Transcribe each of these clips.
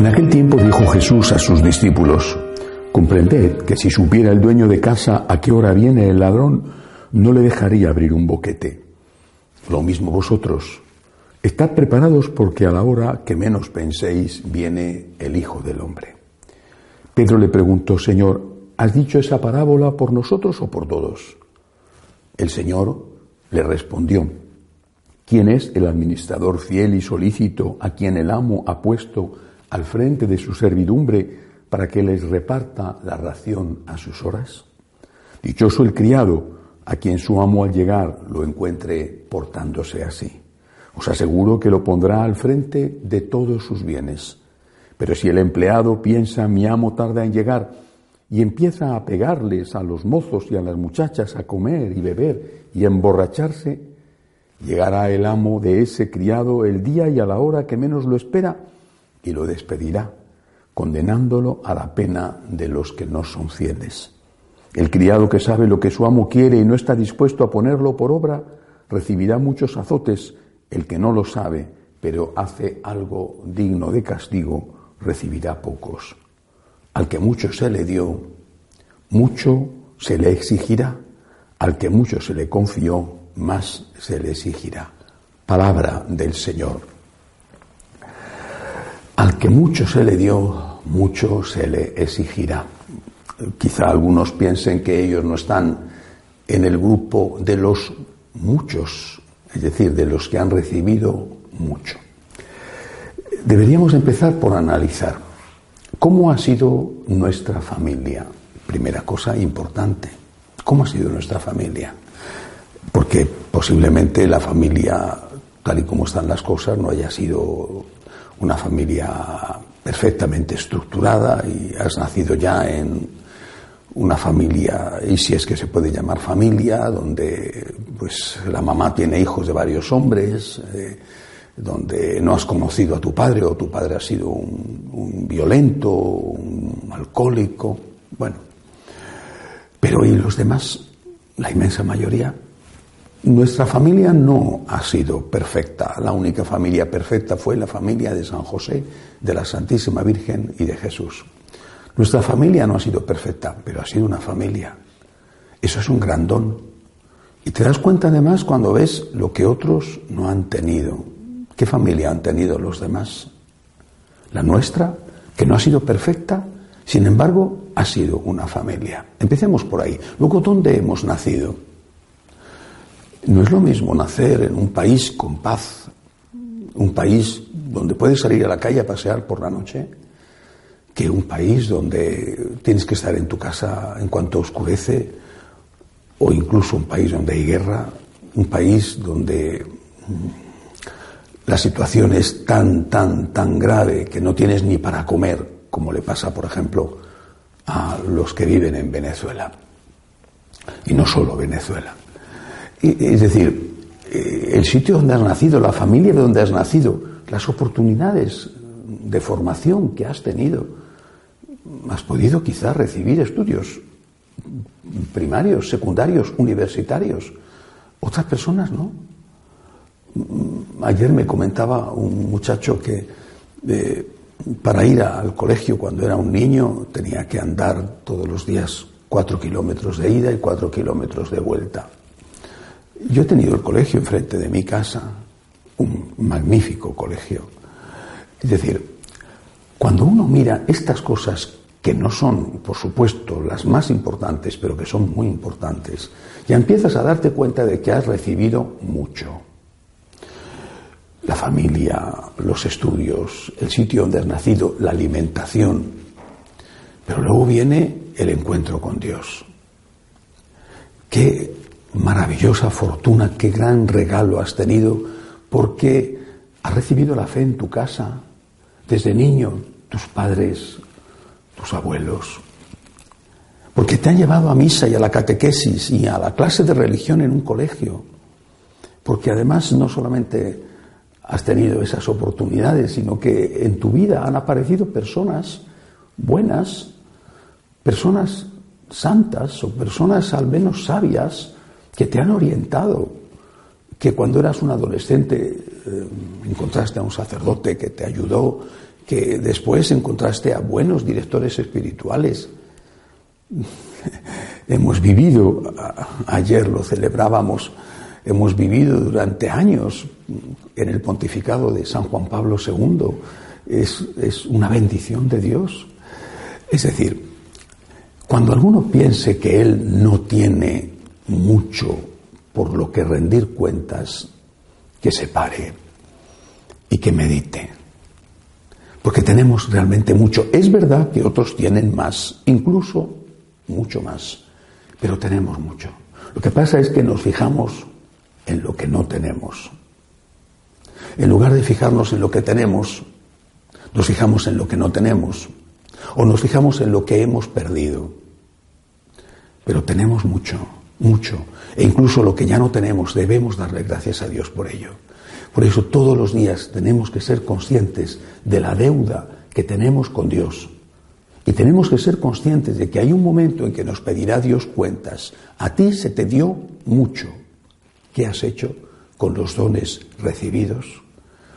En aquel tiempo dijo Jesús a sus discípulos, comprended que si supiera el dueño de casa a qué hora viene el ladrón, no le dejaría abrir un boquete. Lo mismo vosotros, estad preparados porque a la hora que menos penséis viene el Hijo del Hombre. Pedro le preguntó, Señor, ¿has dicho esa parábola por nosotros o por todos? El Señor le respondió, ¿quién es el administrador fiel y solícito a quien el amo ha puesto al frente de su servidumbre para que les reparta la ración a sus horas? Dichoso el criado a quien su amo al llegar lo encuentre portándose así. Os aseguro que lo pondrá al frente de todos sus bienes. Pero si el empleado piensa mi amo tarda en llegar y empieza a pegarles a los mozos y a las muchachas a comer y beber y emborracharse, llegará el amo de ese criado el día y a la hora que menos lo espera y lo despedirá, condenándolo a la pena de los que no son fieles. El criado que sabe lo que su amo quiere y no está dispuesto a ponerlo por obra, recibirá muchos azotes. El que no lo sabe, pero hace algo digno de castigo, recibirá pocos. Al que mucho se le dio, mucho se le exigirá. Al que mucho se le confió, más se le exigirá. Palabra del Señor. Al que mucho se le dio, mucho se le exigirá. Quizá algunos piensen que ellos no están en el grupo de los muchos, es decir, de los que han recibido mucho. Deberíamos empezar por analizar cómo ha sido nuestra familia. Primera cosa importante, ¿cómo ha sido nuestra familia? Porque posiblemente la familia, tal y como están las cosas, no haya sido una familia perfectamente estructurada y has nacido ya en una familia, y si es que se puede llamar familia, donde pues la mamá tiene hijos de varios hombres, eh, donde no has conocido a tu padre o tu padre ha sido un, un violento, un alcohólico, bueno. Pero ¿y los demás? La inmensa mayoría nuestra familia no ha sido perfecta. La única familia perfecta fue la familia de San José, de la Santísima Virgen y de Jesús. Nuestra familia no ha sido perfecta, pero ha sido una familia. Eso es un gran don. Y te das cuenta además cuando ves lo que otros no han tenido. ¿Qué familia han tenido los demás? La nuestra, que no ha sido perfecta, sin embargo, ha sido una familia. Empecemos por ahí. Luego, ¿dónde hemos nacido? No es lo mismo nacer en un país con paz, un país donde puedes salir a la calle a pasear por la noche, que un país donde tienes que estar en tu casa en cuanto oscurece, o incluso un país donde hay guerra, un país donde mm, la situación es tan, tan, tan grave que no tienes ni para comer, como le pasa, por ejemplo, a los que viven en Venezuela. Y no solo Venezuela. Es decir, eh, el sitio donde has nacido, la familia de donde has nacido, las oportunidades de formación que has tenido. Has podido quizás recibir estudios primarios, secundarios, universitarios. Otras personas no. Ayer me comentaba un muchacho que eh, para ir al colegio cuando era un niño tenía que andar todos los días cuatro kilómetros de ida y cuatro kilómetros de vuelta. Yo he tenido el colegio enfrente de mi casa, un magnífico colegio. Es decir, cuando uno mira estas cosas que no son, por supuesto, las más importantes, pero que son muy importantes, ya empiezas a darte cuenta de que has recibido mucho. La familia, los estudios, el sitio donde has nacido, la alimentación. Pero luego viene el encuentro con Dios. ¿Qué maravillosa fortuna, qué gran regalo has tenido, porque has recibido la fe en tu casa, desde niño, tus padres, tus abuelos, porque te han llevado a misa y a la catequesis y a la clase de religión en un colegio, porque además no solamente has tenido esas oportunidades, sino que en tu vida han aparecido personas buenas, personas santas o personas al menos sabias, que te han orientado, que cuando eras un adolescente eh, encontraste a un sacerdote que te ayudó, que después encontraste a buenos directores espirituales. hemos vivido, ayer lo celebrábamos, hemos vivido durante años en el pontificado de San Juan Pablo II. Es, es una bendición de Dios. Es decir, cuando alguno piense que él no tiene mucho por lo que rendir cuentas, que se pare y que medite. Porque tenemos realmente mucho. Es verdad que otros tienen más, incluso mucho más, pero tenemos mucho. Lo que pasa es que nos fijamos en lo que no tenemos. En lugar de fijarnos en lo que tenemos, nos fijamos en lo que no tenemos o nos fijamos en lo que hemos perdido. Pero tenemos mucho, mucho. E incluso lo que ya no tenemos, debemos darle gracias a Dios por ello. Por eso todos los días tenemos que ser conscientes de la deuda que tenemos con Dios. Y tenemos que ser conscientes de que hay un momento en que nos pedirá Dios cuentas. A ti se te dio mucho. ¿Qué has hecho con los dones recibidos?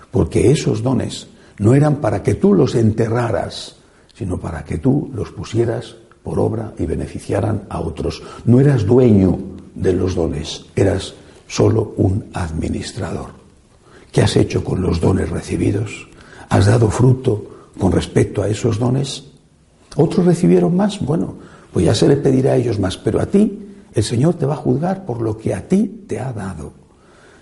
Porque esos dones no eran para que tú los enterraras, sino para que tú los pusieras por obra y beneficiaran a otros. No eras dueño de los dones, eras solo un administrador. ¿Qué has hecho con los dones recibidos? ¿Has dado fruto con respecto a esos dones? ¿Otros recibieron más? Bueno, pues ya se le pedirá a ellos más, pero a ti el Señor te va a juzgar por lo que a ti te ha dado.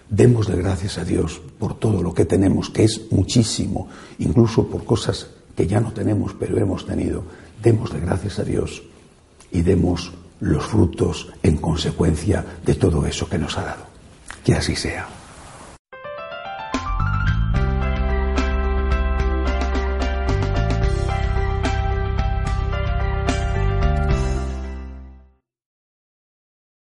Démosle gracias a Dios por todo lo que tenemos, que es muchísimo, incluso por cosas que ya no tenemos, pero hemos tenido. Démosle gracias a Dios y demos los frutos en consecuencia de todo eso que nos ha dado. Que así sea.